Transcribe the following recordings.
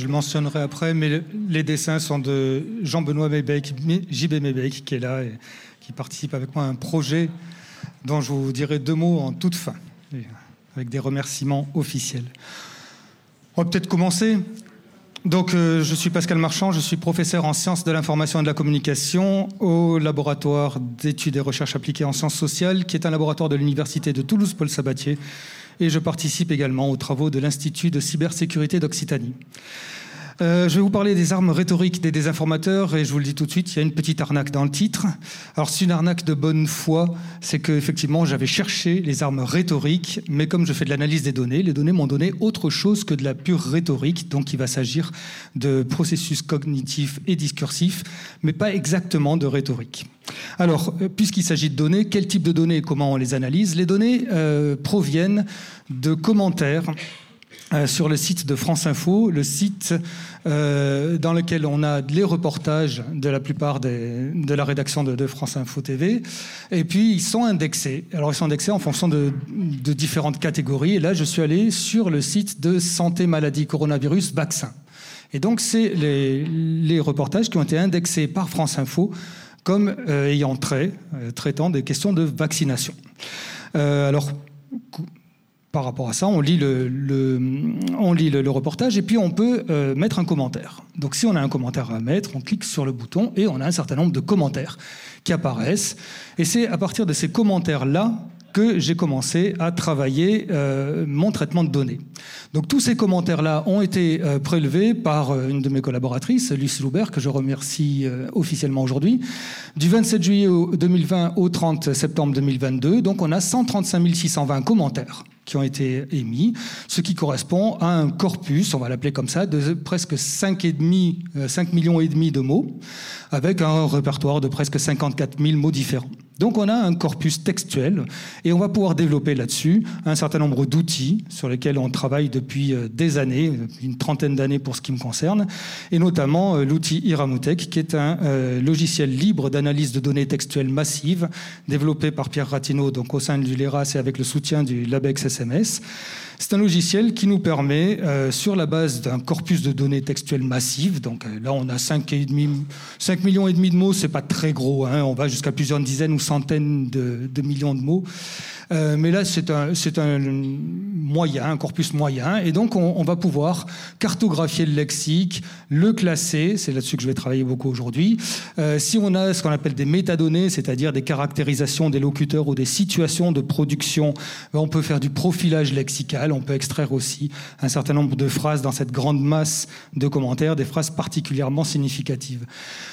Je le mentionnerai après, mais les dessins sont de Jean-Benoît Mébec, JB Mébec, qui est là et qui participe avec moi à un projet dont je vous dirai deux mots en toute fin, avec des remerciements officiels. On va peut-être commencer. Donc, euh, je suis Pascal Marchand, je suis professeur en sciences de l'information et de la communication au laboratoire d'études et recherches appliquées en sciences sociales, qui est un laboratoire de l'Université de Toulouse-Paul Sabatier. Et je participe également aux travaux de l'Institut de cybersécurité d'Occitanie. Euh, je vais vous parler des armes rhétoriques des désinformateurs et je vous le dis tout de suite, il y a une petite arnaque dans le titre. Alors c'est une arnaque de bonne foi, c'est que effectivement j'avais cherché les armes rhétoriques, mais comme je fais de l'analyse des données, les données m'ont donné autre chose que de la pure rhétorique, donc il va s'agir de processus cognitifs et discursifs, mais pas exactement de rhétorique. Alors, euh, puisqu'il s'agit de données, quel type de données et comment on les analyse? Les données euh, proviennent de commentaires euh, sur le site de France Info, le site euh, dans lequel on a les reportages de la plupart de la rédaction de, France Info TV. Et puis, ils sont indexés. Alors, ils sont indexés en fonction de, différentes catégories. Et là, je suis allé sur le site de Santé, Maladie, Coronavirus, Vaccin. Et donc, c'est les, reportages qui ont été indexés par France Info comme euh, ayant trait, traitant des questions de vaccination. alors, par rapport à ça, on lit le, on lit le, reportage et puis on peut euh, mettre un commentaire. Donc si on a un commentaire à mettre, on clique sur le bouton et on a un certain nombre de commentaires qui apparaissent. Et c'est à partir de ces commentaires-là que j'ai commencé à travailler euh, mon traitement de données. Donc tous ces commentaires-là ont été euh, prélevés par euh, une de mes collaboratrices, Lucie Loubert, que je remercie officiellement aujourd'hui, du 27 juillet 2020 au 30 septembre 2022. Donc on a 135 620 commentaires qui ont été émis, ce qui correspond à un corpus, on va l'appeler comme ça, de presque 5,5, 5 millions et demi de mots, avec un répertoire de presque 54 000 mots différents. Donc on a un corpus textuel et on va pouvoir développer là-dessus un certain nombre d'outils sur lesquels on travaille depuis euh, des années, une trentaine d'années pour ce qui me concerne, et notamment euh, l'outil Iramutek, qui est un euh, logiciel libre d'analyse de données textuelles massives développé par Pierre Ratineau donc au sein du LERAS et avec le soutien du LabEx SMS. C'est un logiciel qui nous permet, euh, sur la base d'un corpus de données textuelles massives, donc euh, là on a 5, et demi, 5 millions et demi de mots, c'est pas très gros, hein, on va jusqu'à plusieurs dizaines ou centaines de millions de mots. Euh, mais là, c'est un, un, moyen, un corpus moyen. Et donc, on, on, va pouvoir cartographier le lexique, le classer. C'est là-dessus que je vais travailler beaucoup aujourd'hui. Euh, si on a ce qu'on appelle des métadonnées, c'est-à-dire des caractérisations des locuteurs ou des situations de production, ben, on peut faire du profilage lexical. On peut extraire aussi un certain nombre de phrases dans cette grande masse de commentaires, des phrases particulièrement significatives.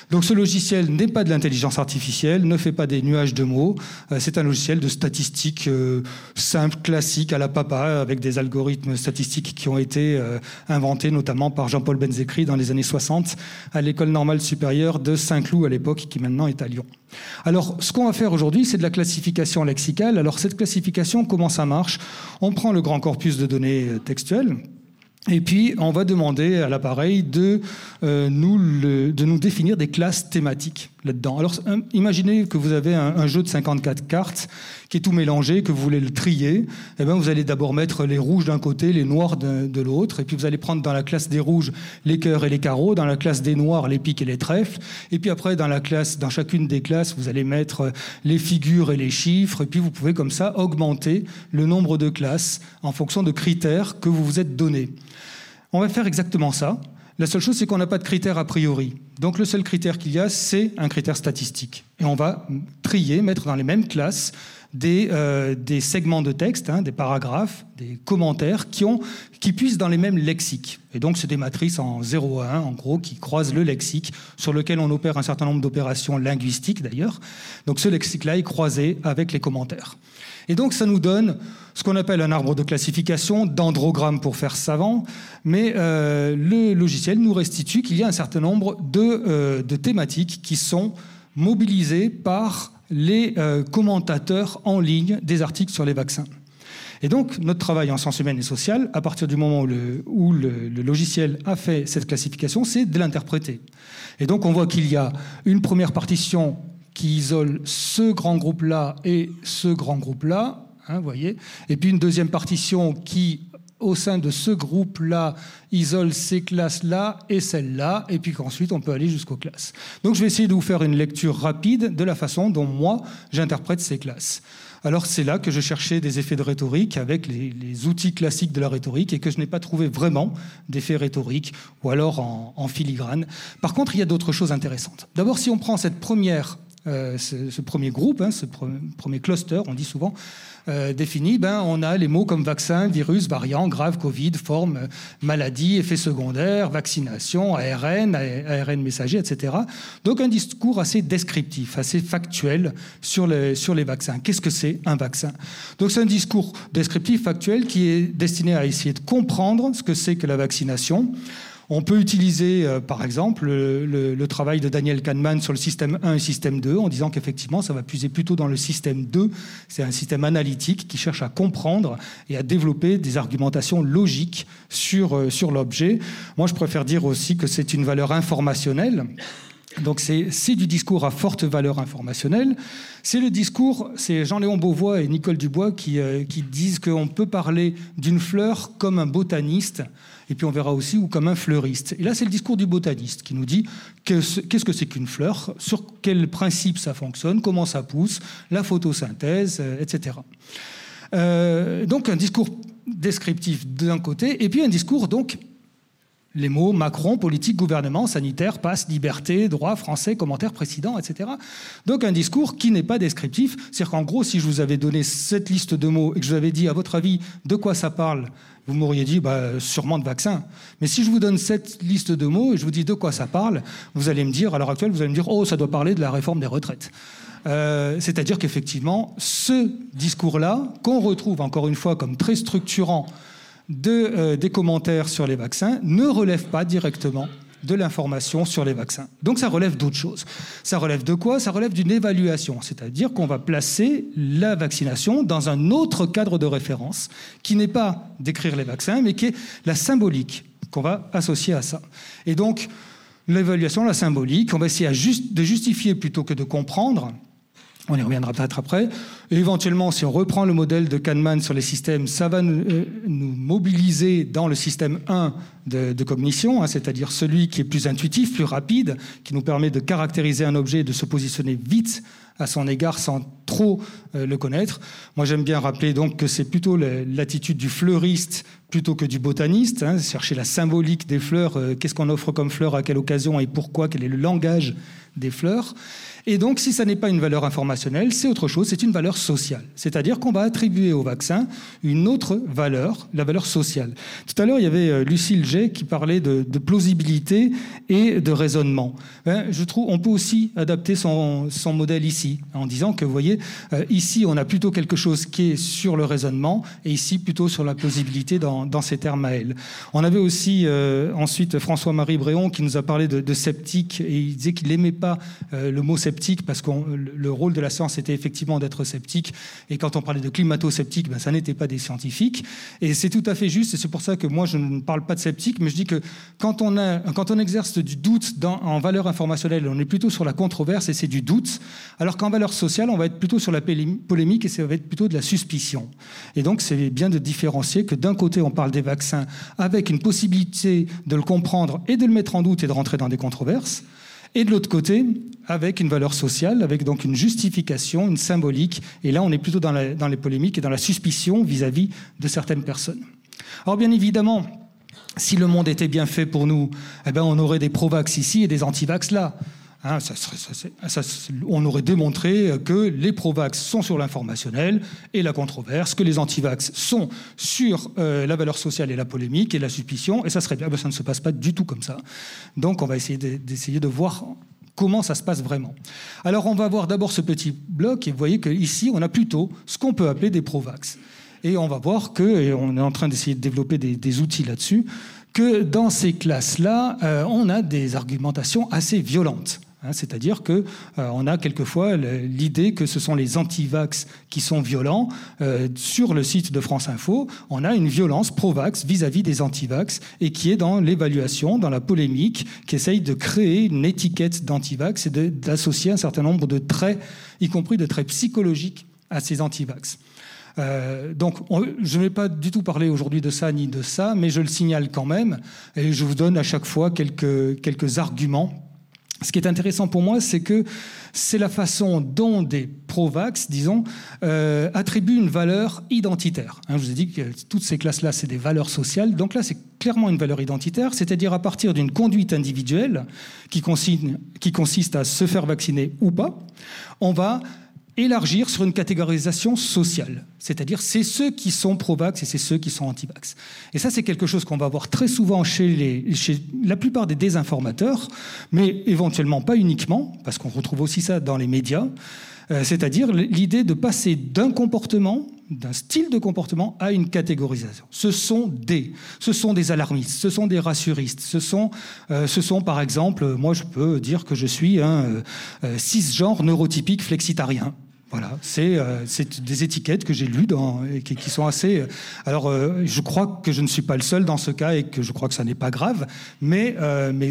Donc, ce logiciel n'est pas de l'intelligence artificielle, ne fait pas des nuages de mots. Euh, c'est un logiciel de statistique euh, simple, classique, à la papa, avec des algorithmes statistiques qui ont été euh, inventés notamment par Jean-Paul Benzécry dans les années 60 à l'école normale supérieure de Saint-Cloud à l'époque, qui maintenant est à Lyon. Alors, ce qu'on va faire aujourd'hui, c'est de la classification lexicale. Alors, cette classification, comment ça marche? On prend le grand corpus de données textuelles, et puis, on va demander à l'appareil de, euh, nous de nous définir des classes thématiques là-dedans. Alors, imaginez que vous avez un, jeu de 54 cartes qui est tout mélangé, que vous voulez le trier. Eh bien, vous allez d'abord mettre les rouges d'un côté, les noirs de, l'autre, et puis vous allez prendre dans la classe des rouges les cœurs et les carreaux, dans la classe des noirs les piques et les trèfles, et puis après dans la classe, dans chacune des classes, vous allez mettre les figures et les chiffres, et puis vous pouvez comme ça augmenter le nombre de classes en fonction de critères que vous vous êtes donnés. On va faire exactement ça. La seule chose, c'est qu'on n'a pas de critères a priori. Donc le seul critère qu'il y a, c'est un critère statistique. Et on va trier, mettre dans les mêmes classes des, euh, segments de texte, hein, des paragraphes, des commentaires qui, ont, qui puissent dans les mêmes lexiques. Et donc c'est des matrices en 0 à 1, en gros, qui croisent le lexique, sur lequel on opère un certain nombre d'opérations linguistiques d'ailleurs. Donc ce lexique-là est croisé avec les commentaires. Et donc ça nous donne ce qu'on appelle un arbre de classification, dendrogramme pour faire savant, mais euh, le logiciel nous restitue qu'il y a un certain nombre de, euh, thématiques qui sont mobilisées par les euh, commentateurs en ligne des articles sur les vaccins. Et donc, notre travail en sciences humaines et sociales, à partir du moment où le, le logiciel a fait cette classification, c'est de l'interpréter. Et donc, on voit qu'il y a une première partition qui isole ce grand groupe-là et ce grand groupe-là, hein, voyez, et puis une deuxième partition qui au sein de ce groupe-là, isole ces classes-là et celles-là, et puis qu'ensuite on peut aller jusqu'aux classes. Donc je vais essayer de vous faire une lecture rapide de la façon dont moi j'interprète ces classes. Alors c'est là que je cherchais des effets de rhétorique avec les, outils classiques de la rhétorique et que je n'ai pas trouvé vraiment d'effets rhétoriques ou alors en, filigrane. Par contre, il y a d'autres choses intéressantes. D'abord, si on prend cette première, euh, ce, premier groupe, hein, ce premier cluster, on dit souvent, euh, défini, ben, on a les mots comme vaccin, virus, variant, grave, Covid, forme, maladie, effets secondaires, vaccination, ARN, ARN messager, etc. Donc un discours assez descriptif, assez factuel sur les, sur les vaccins. Qu'est-ce que c'est un vaccin? Donc c'est un discours descriptif, factuel, qui est destiné à essayer de comprendre ce que c'est que la vaccination. On peut utiliser, euh, par exemple, le, travail de Daniel Kahneman sur le système 1 et système 2, en disant qu'effectivement, ça va puiser plutôt dans le système 2. C'est un système analytique qui cherche à comprendre et à développer des argumentations logiques sur, euh, sur l'objet. Moi, je préfère dire aussi que c'est une valeur informationnelle. Donc c'est du discours à forte valeur informationnelle. C'est le discours, c'est Jean-Léon Beauvois et Nicole Dubois qui, euh, qui disent qu'on peut parler d'une fleur comme un botaniste et puis on verra aussi ou comme un fleuriste. Et là, c'est le discours du botaniste qui nous dit qu'est-ce que c'est qu'une fleur, sur quel principe ça fonctionne, comment ça pousse, la photosynthèse, euh, etc. Euh, donc un discours descriptif d'un côté, et puis un discours donc les mots Macron, politique, gouvernement, sanitaire, passe, liberté, droit, français, commentaire président, etc. Donc un discours qui n'est pas descriptif. C'est-à-dire qu'en gros, si je vous avais donné cette liste de mots et que je vous avais dit, à votre avis, de quoi ça parle vous m'auriez dit bah, sûrement de vaccin. Mais si je vous donne cette liste de mots et je vous dis de quoi ça parle, vous allez me dire, à l'heure actuelle, vous allez me dire oh, ça doit parler de la réforme des retraites. Euh, c'est-à-dire qu'effectivement, ce discours-là, qu'on retrouve encore une fois comme très structurant euh, des commentaires sur les vaccins, ne relève pas directement de l'information sur les vaccins. Donc ça relève d'autres choses. Ça relève de quoi? Ça relève d'une évaluation, c'est-à-dire qu'on va placer la vaccination dans un autre cadre de référence qui n'est pas d'écrire les vaccins, mais qui est la symbolique qu'on va associer à ça. Et donc l'évaluation, la symbolique, on va essayer de justifier plutôt que de comprendre on y reviendra peut-être après. éventuellement, si on reprend le modèle de Kahneman sur les systèmes, ça va nous, euh, mobiliser dans le système 1 de, cognition, hein, c'est-à-dire celui qui est plus intuitif, plus rapide, qui nous permet de caractériser un objet et de se positionner vite à son égard sans trop euh, le connaître. Moi, j'aime bien rappeler donc que c'est plutôt l'attitude du fleuriste plutôt que du botaniste, hein, chercher la symbolique des fleurs, euh, qu'est-ce qu'on offre comme fleurs, à quelle occasion et pourquoi, quel est le langage des fleurs. Et donc, si ça n'est pas une valeur informationnelle, c'est autre chose, c'est une valeur sociale. C'est-à-dire qu'on va attribuer au vaccin une autre valeur, la valeur sociale. Tout à l'heure, il y avait euh, Lucille G qui parlait de, plausibilité et de raisonnement. Ben, je trouve on peut aussi adapter son, modèle ici, en disant que, vous voyez, euh, ici, on a plutôt quelque chose qui est sur le raisonnement, et ici, plutôt sur la plausibilité dans, ces termes à elle. On avait aussi euh, ensuite François-Marie Bréon qui nous a parlé de, sceptique, et il disait qu'il n'aimait pas le mot sceptique parce que le rôle de la science était effectivement d'être sceptique. Et quand on parlait de climato-sceptique, ben, ça n'était pas des scientifiques. Et c'est tout à fait juste. Et c'est pour ça que moi, je ne parle pas de sceptique, mais je dis que quand on, a, quand on exerce du doute en valeur informationnelle, on est plutôt sur la controverse et c'est du doute. Alors qu'en valeur sociale, on va être plutôt sur la polémique et ça va être plutôt de la suspicion. Et donc, c'est bien de différencier que d'un côté, on parle des vaccins avec une possibilité de le comprendre et de le mettre en doute et de rentrer dans des controverses et de l'autre côté, avec une valeur sociale, avec donc une justification, une symbolique. Et là, on est plutôt dans, les polémiques et dans la suspicion vis-à-vis de certaines personnes. Alors, bien évidemment, si le monde était bien fait pour nous, eh ben, on aurait des pro-vax ici et des anti-vax là. Hein, on aurait démontré que les pro-vax sont sur l'informationnel et la controverse, que les anti-vax sont sur euh, la valeur sociale et la polémique et la suspicion, et ça serait bien. Ben, ça ne se passe pas du tout comme ça. Donc on va essayer d'essayer de voir comment ça se passe vraiment. Alors on va voir d'abord ce petit bloc, et vous voyez qu'ici on a plutôt ce qu'on peut appeler des pro-vax. Et on va voir que, et on est en train d'essayer de développer des, outils là-dessus, que dans ces classes-là, euh, on a des argumentations assez violentes. Hein, c'est-à-dire qu'on euh, a quelquefois l'idée que ce sont les anti-vax qui sont violents. Euh, sur le site de France Info, on a une violence pro-vax vis-à-vis des anti-vax et qui est dans l'évaluation, dans la polémique, qui essaye de créer une étiquette d'anti-vax et d'associer un certain nombre de traits, y compris de traits psychologiques, à ces anti-vax. donc, je ne vais pas du tout parler aujourd'hui de ça ni de ça, mais je le signale quand même, et je vous donne à chaque fois quelques arguments ce qui est intéressant pour moi, c'est que c'est la façon dont des pro-vax, disons, euh, attribuent une valeur identitaire. Hein, je vous ai dit que toutes ces classes-là, c'est des valeurs sociales. Donc là, c'est clairement une valeur identitaire, c'est-à-dire à partir d'une conduite individuelle qui qui consiste à se faire vacciner ou pas, on va élargir sur une catégorisation sociale. C'est-à-dire, c'est ceux qui sont pro-vax et c'est ceux qui sont anti-vax. Et ça, c'est quelque chose qu'on va voir très souvent chez, les, chez la plupart des désinformateurs, mais éventuellement pas uniquement, parce qu'on retrouve aussi ça dans les médias. Euh, c'est-à-dire l'idée de passer d'un comportement, d'un style de comportement à une catégorisation. Ce sont des, ce sont des alarmistes, ce sont des rassuristes, ce sont, euh, ce sont par exemple, moi je peux dire que je suis un euh, cisgenre neurotypique flexitarien. Voilà, euh, c'est des étiquettes que j'ai lues et qui, sont assez. Euh, alors, euh, je crois que je ne suis pas le seul dans ce cas et que je crois que ça n'est pas grave, mais,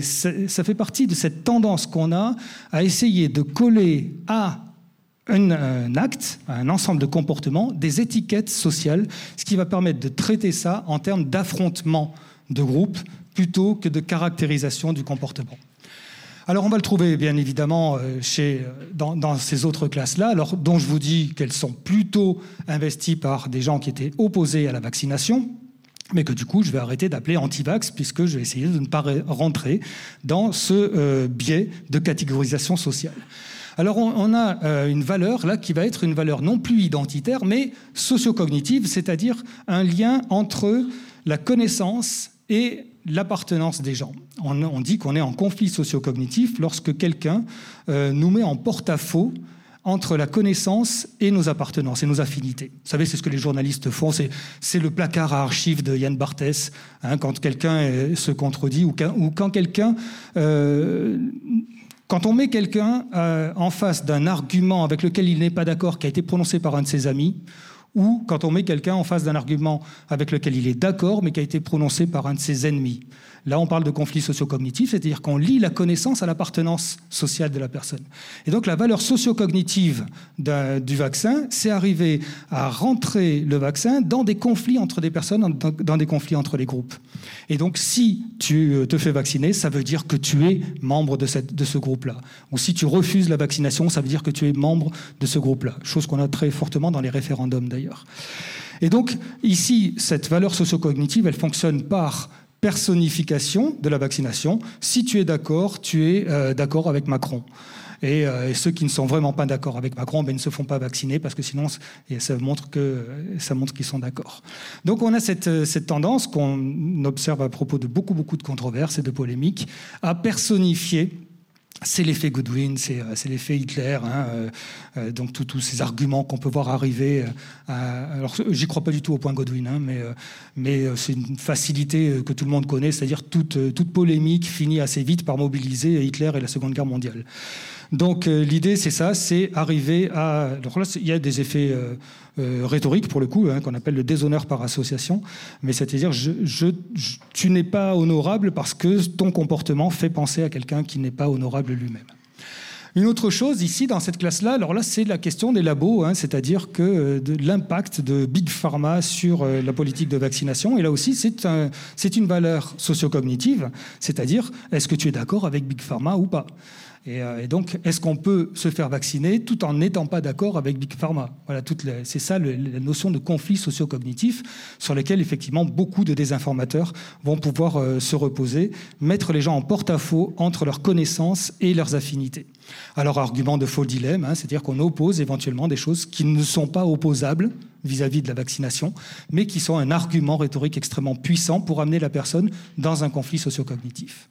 ça, fait partie de cette tendance qu'on a à essayer de coller à un, un, acte, à un ensemble de comportements, des étiquettes sociales, ce qui va permettre de traiter ça en termes d'affrontement de groupe plutôt que de caractérisation du comportement. Alors on va le trouver bien évidemment euh, chez, euh, dans, ces autres classes-là, dont je vous dis qu'elles sont plutôt investies par des gens qui étaient opposés à la vaccination, mais que du coup je vais arrêter d'appeler anti-vax puisque je vais essayer de ne pas rentrer dans ce euh, biais de catégorisation sociale. Alors on, a une valeur là qui va être une valeur non plus identitaire mais socio-cognitive, c'est-à-dire un lien entre la connaissance et l'appartenance des gens. On, dit qu'on est en conflit socio-cognitif lorsque quelqu'un euh, nous met en porte-à-faux entre la connaissance et nos appartenances et nos affinités. Vous savez, c'est ce que les journalistes font, c'est le placard à archives de Yann Barthès, hein, quand quelqu'un euh, se contredit ou, quand quelqu'un... Euh, quand on met quelqu'un en face d'un argument avec lequel il n'est pas d'accord, qui a été prononcé par un de ses amis, ou quand on met quelqu'un en face d'un argument avec lequel il est d'accord, mais qui a été prononcé par un de ses ennemis. Là, on parle de conflit socio-cognitif, c'est-à-dire qu'on lie la connaissance à l'appartenance sociale de la personne. Et donc, la valeur socio-cognitive du vaccin, c'est arriver à rentrer le vaccin dans des conflits entre des personnes, dans des conflits entre les groupes. Et donc, si tu euh, te fais vacciner, ça veut dire que tu es membre de, cette, de ce groupe-là. Ou si tu refuses la vaccination, ça veut dire que tu es membre de ce groupe-là. Chose qu'on a très fortement dans les référendums, d'ailleurs. Et donc, ici, cette valeur socio-cognitive, elle fonctionne par personnification de la vaccination. Si tu es d'accord, tu es euh, d'accord avec Macron. Euh, et, ceux qui ne sont vraiment pas d'accord avec Macron ben, ne se font pas vacciner parce que sinon ça montre ça montre qu'ils sont d'accord. Donc on a cette, cette tendance qu'on observe à propos de beaucoup beaucoup de controverses et de polémiques à personnifier c'est l'effet Godwin, c'est euh, l'effet Hitler, hein, euh, euh, donc tous ces arguments qu'on peut voir arriver. alors, j'y crois pas du tout au point Godwin, hein, mais, c'est une facilité que tout le monde connaît, c'est-à-dire toute polémique finit assez vite par mobiliser Hitler et la Seconde Guerre mondiale. Donc euh, l'idée, c'est ça, c'est arriver à... Donc là, il y a des effets euh, euh, rhétoriques, pour le coup, hein, qu'on appelle le déshonneur par association, mais c'est-à-dire, tu n'es pas honorable parce que ton comportement fait penser à quelqu'un qui n'est pas honorable lui-même. Une autre chose ici dans cette classe-là, alors là c'est la question des labos, hein, c'est-à-dire que l'impact de Big Pharma sur la politique de vaccination. Et là aussi c'est un, une valeur socio-cognitive, c'est-à-dire est-ce que tu es d'accord avec Big Pharma ou pas? Euh, et, donc, est-ce qu'on peut se faire vacciner tout en n'étant pas d'accord avec Big Pharma? Voilà, c'est ça la notion de conflit socio-cognitif sur lequel effectivement beaucoup de désinformateurs vont pouvoir euh, se reposer, mettre les gens en porte-à-faux entre leurs connaissances et leurs affinités. Alors, argument de faux dilemme, hein, c'est-à-dire qu'on oppose éventuellement des choses qui ne sont pas opposables vis-à-vis -vis de la vaccination, mais qui sont un argument rhétorique extrêmement puissant pour amener la personne dans un conflit socio-cognitif.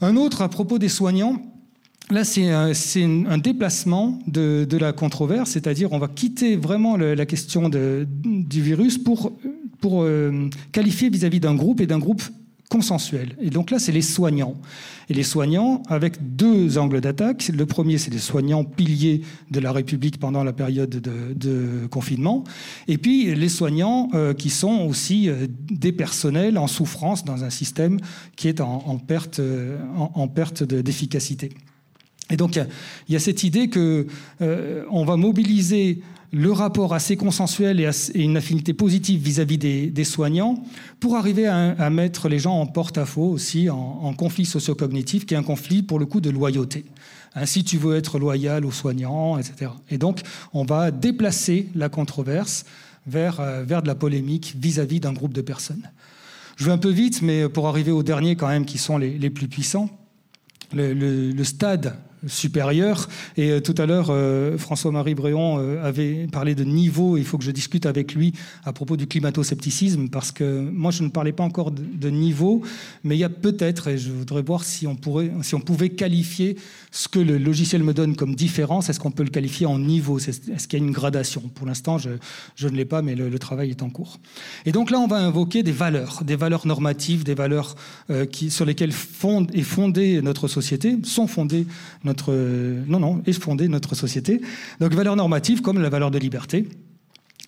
Un autre à propos des soignants, Là, c'est un, déplacement de, la controverse, c'est-à-dire on va quitter vraiment la question du virus pour, euh, qualifier vis-à-vis d'un groupe et d'un groupe consensuel. Et donc là, c'est les soignants. Et les soignants avec deux angles d'attaque. Le premier, c'est les soignants piliers de la République pendant la période de, confinement. Et puis les soignants euh, qui sont aussi euh, des personnels en souffrance dans un système qui est en, perte, euh, en, perte d'efficacité. Et donc il y, a cette idée que on va mobiliser le rapport assez consensuel et, une affinité positive vis-à-vis des, soignants pour arriver à, mettre les gens en porte-à-faux aussi, en, conflit socio-cognitif, qui est un conflit pour le coup de loyauté. Hein, si tu veux être loyal aux soignants, etc. Et donc, on va déplacer la controverse vers, euh, vers de la polémique vis-à-vis d'un groupe de personnes. Je vais un peu vite, mais pour arriver aux derniers quand même qui sont les, plus puissants, le stade supérieur. Et euh, tout à l'heure, euh, François-Marie Bréon euh, avait parlé de niveau. Il faut que je discute avec lui à propos du climato-scepticisme, parce que moi, je ne parlais pas encore de, niveau, mais il y a peut-être, et je voudrais voir si on, pourrait, si on pouvait qualifier ce que le logiciel me donne comme différence, est-ce qu'on peut le qualifier en niveau? Est-ce qu'il y a une gradation? Pour l'instant, je, je, ne l'ai pas, mais le, travail est en cours. Et donc là, on va invoquer des valeurs, des valeurs normatives, des valeurs qui, sur lesquelles fonde, est fondée notre société, sont fondées non, non, est fondée notre société. Donc valeurs normatives comme la valeur de liberté,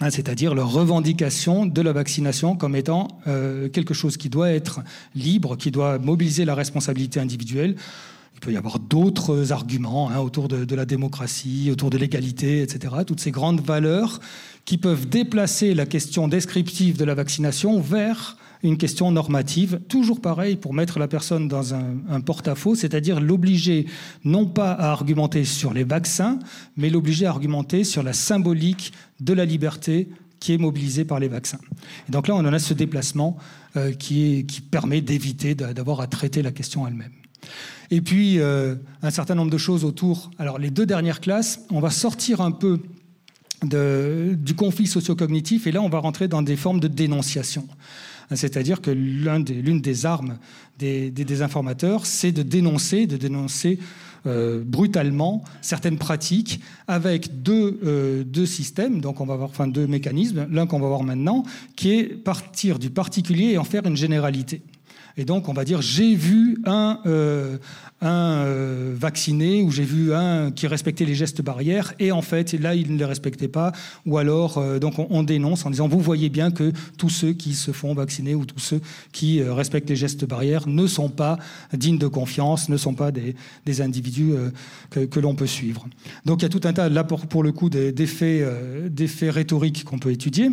hein, c'est-à-dire leur revendication de la vaccination comme étant euh, quelque chose qui doit être libre, qui doit mobiliser la responsabilité individuelle. Il peut y avoir d'autres arguments hein, autour de, la démocratie, autour de l'égalité, etc. Toutes ces grandes valeurs qui peuvent déplacer la question descriptive de la vaccination vers une question normative, toujours pareil pour mettre la personne dans un, porte-à-faux, c'est-à-dire l'obliger non pas à argumenter sur les vaccins, mais l'obliger à argumenter sur la symbolique de la liberté qui est mobilisée par les vaccins. Et donc là, on en a ce déplacement euh, qui, permet d'éviter d'avoir à traiter la question elle-même. Et puis, euh, un certain nombre de choses autour. Alors, les deux dernières classes, on va sortir un peu du conflit socio-cognitif et là, on va rentrer dans des formes de dénonciation. C'est-à-dire que l'une des, armes des, désinformateurs, c'est de dénoncer, de dénoncer euh, brutalement certaines pratiques avec deux, euh, deux, systèmes, donc on va avoir enfin deux mécanismes, l'un qu'on va voir maintenant, qui est partir du particulier et en faire une généralité. Et donc, on va dire, j'ai vu un, euh, un euh, vacciné ou j'ai vu un qui respectait les gestes barrières et en fait, là, il ne les respectait pas. Ou alors, euh, donc, on, dénonce en disant, vous voyez bien que tous ceux qui se font vacciner ou tous ceux qui respectent les gestes barrières ne sont pas dignes de confiance, ne sont pas des, des individus que, que l'on peut suivre. Donc, il y a tout un tas, là, pour, pour le coup, d'effets rhétoriques qu'on peut étudier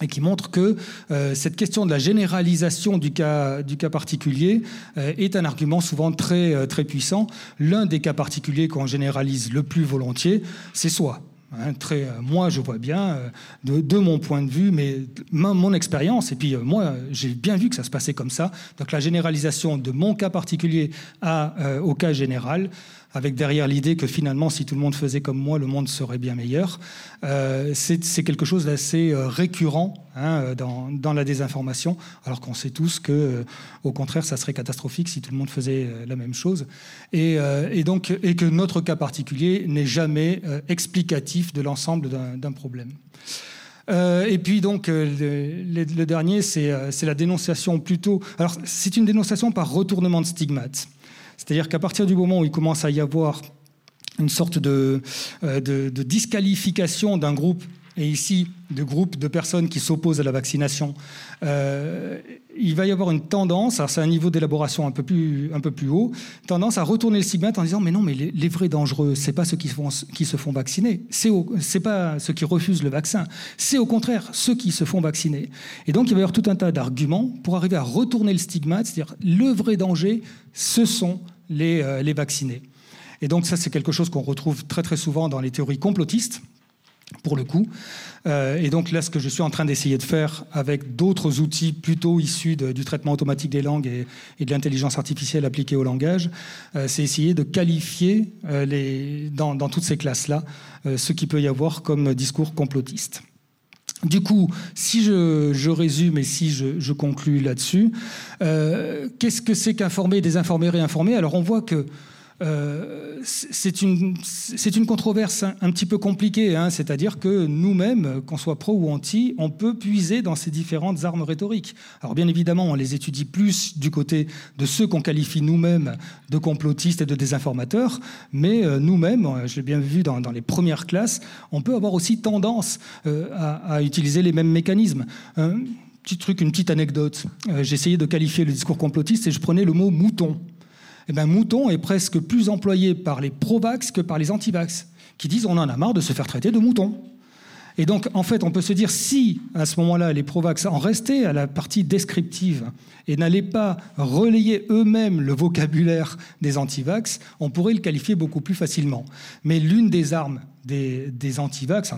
et qui montre que euh, cette question de la généralisation du cas, du cas particulier euh, est un argument souvent très, euh, très puissant. L'un des cas particuliers qu'on généralise le plus volontiers, c'est soi. Hein, très, moi, je vois bien, de, de, mon point de vue, mais mon expérience, et puis moi, j'ai bien vu que ça se passait comme ça. Donc la généralisation de mon cas particulier à, au cas général, avec derrière l'idée que finalement, si tout le monde faisait comme moi, le monde serait bien meilleur. Euh, c'est quelque chose d'assez euh, récurrent hein, dans, la désinformation, alors qu'on sait tous que, euh, au contraire, ça serait catastrophique si tout le monde faisait la même chose. Et, donc, que notre cas particulier n'est jamais explicatif de l'ensemble d'un problème. et puis donc le, le dernier, c'est la dénonciation plutôt. Alors c'est une dénonciation par retournement de stigmate. C'est-à-dire qu'à partir du moment où il commence à y avoir une sorte de, euh, disqualification d'un groupe, et ici de groupes de personnes qui s'opposent à la vaccination, euh, il va y avoir une tendance, alors c'est un niveau d'élaboration un peu plus un peu plus haut, tendance à retourner le stigmate en disant mais non mais les, vrais dangereux c'est pas ceux qui, font, qui se font vacciner, c'est c'est pas ceux qui refusent le vaccin, c'est au contraire ceux qui se font vacciner. Et donc il va y avoir tout un tas d'arguments pour arriver à retourner le stigmate, c'est-à-dire le vrai danger, ce sont les, euh, les vaccinés. Et donc ça c'est quelque chose qu'on retrouve très très souvent dans les théories complotistes pour le coup. Euh, et donc là, ce que je suis en train d'essayer de faire avec d'autres outils plutôt issus du traitement automatique des langues et, de l'intelligence artificielle appliquée au langage, euh, c'est essayer de qualifier euh, dans, toutes ces classes-là ce qu'il peut y avoir comme discours complotiste. Du coup, si je, résume et si je, je conclus là-dessus, qu'est-ce que c'est qu'informer, désinformer, réinformer? Alors on voit que euh, c'est une, une, controverse un, petit peu compliquée, hein, c'est-à-dire que nous-mêmes, qu'on soit pro ou anti, on peut puiser dans ces différentes armes rhétoriques. Alors bien évidemment, on les étudie plus du côté de ceux qu'on qualifie nous-mêmes de complotistes et de désinformateurs, mais euh, nous-mêmes, euh, je l'ai bien vu dans, les premières classes, on peut avoir aussi tendance à, à, utiliser les mêmes mécanismes. Un petit truc, une petite anecdote. J'essayais de qualifier le discours complotiste et je prenais le mot mouton eh ben, mouton est presque plus employé par les pro-vax que par les anti-vax, qui disent on en a marre de se faire traiter de mouton. Et donc, en fait, on peut se dire, si à ce moment-là, les Provax en restaient à la partie descriptive et n'allaient pas relayer eux-mêmes le vocabulaire des antivax, on pourrait le qualifier beaucoup plus facilement. Mais l'une des armes des, des antivax,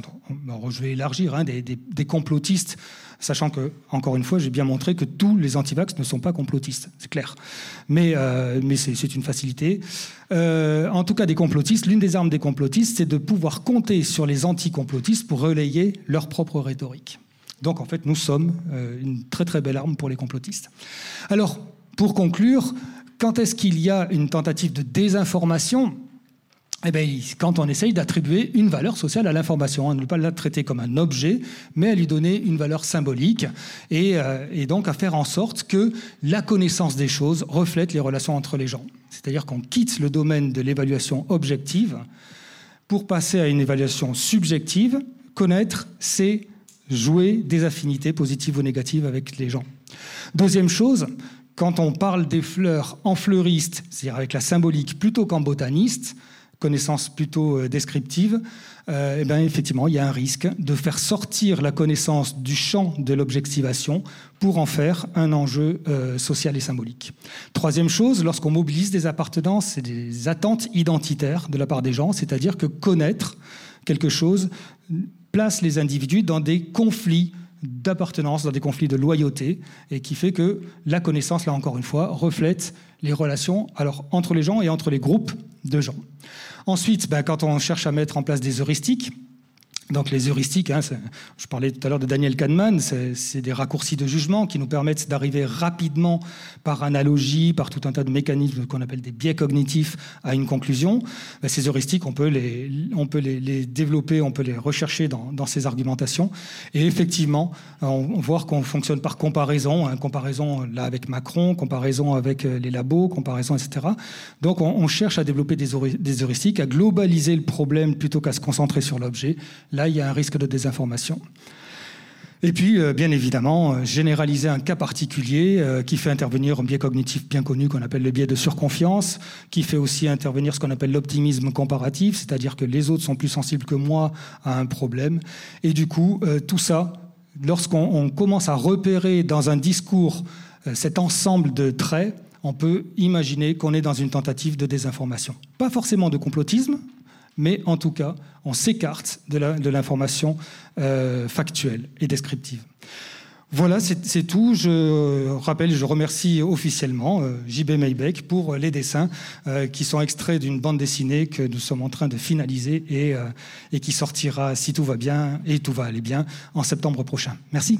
je vais élargir, hein, des, des complotistes sachant que, encore une fois, j'ai bien montré que tous les antivax ne sont pas complotistes, c'est clair. Mais, euh, mais c'est une facilité. Euh, en tout cas, des complotistes, l'une des armes des complotistes, c'est de pouvoir compter sur les anticomplotistes pour relayer leur propre rhétorique. Donc, en fait, nous sommes euh, une très très belle arme pour les complotistes. Alors, pour conclure, quand est-ce qu'il y a une tentative de désinformation? Eh bien, quand on essaye d'attribuer une valeur sociale à l'information, à ne pas la traiter comme un objet, mais à lui donner une valeur symbolique, euh, et, donc à faire en sorte que la connaissance des choses reflète les relations entre les gens. C'est-à-dire qu'on quitte le domaine de l'évaluation objective pour passer à une évaluation subjective. Connaître, c'est jouer des affinités positives ou négatives avec les gens. Deuxième chose, quand on parle des fleurs en fleuriste, c'est-à-dire avec la symbolique plutôt qu'en botaniste, connaissance plutôt euh, descriptive, euh, eh bien, effectivement, il y a un risque de faire sortir la connaissance du champ de l'objectivation pour en faire un enjeu euh, social et symbolique. Troisième chose, lorsqu'on mobilise des appartenances et des attentes identitaires de la part des gens, c'est-à-dire que connaître quelque chose place les individus dans des conflits d'appartenance, dans des conflits de loyauté, et qui fait que la connaissance, là encore une fois, reflète les relations alors, entre les gens et entre les groupes de gens. Ensuite, ben, quand on cherche à mettre en place des heuristiques, donc les heuristiques, hein, je parlais tout à l'heure de Daniel Kahneman, c'est des raccourcis de jugement qui nous permettent d'arriver rapidement par analogie, par tout un tas de mécanismes qu'on appelle des biais cognitifs à une conclusion. Ben, ces heuristiques, on peut les, développer, on peut les rechercher dans, ces argumentations. Et effectivement, on, voit qu'on fonctionne par comparaison, hein, comparaison là avec Macron, comparaison avec euh, les labos, comparaison, etc. Donc on, cherche à développer des, heuristiques, à globaliser le problème plutôt qu'à se concentrer sur l'objet il y a un risque de désinformation. Et puis, euh, bien évidemment, euh, généraliser un cas particulier euh, qui fait intervenir un biais cognitif bien connu qu'on appelle le biais de surconfiance, qui fait aussi intervenir ce qu'on appelle l'optimisme comparatif, c'est-à-dire que les autres sont plus sensibles que moi à un problème. Et du coup, tout ça, lorsqu'on commence à repérer dans un discours cet ensemble de traits, on peut imaginer qu'on est dans une tentative de désinformation. Pas forcément de complotisme, mais en tout cas, on s'écarte de l'information euh, factuelle et descriptive. Voilà, c'est tout. Je rappelle, je remercie officiellement euh, JB Maybeck pour les dessins euh, qui sont extraits d'une bande dessinée que nous sommes en train de finaliser et, et qui sortira, si tout va bien et tout va aller bien, en septembre prochain. Merci.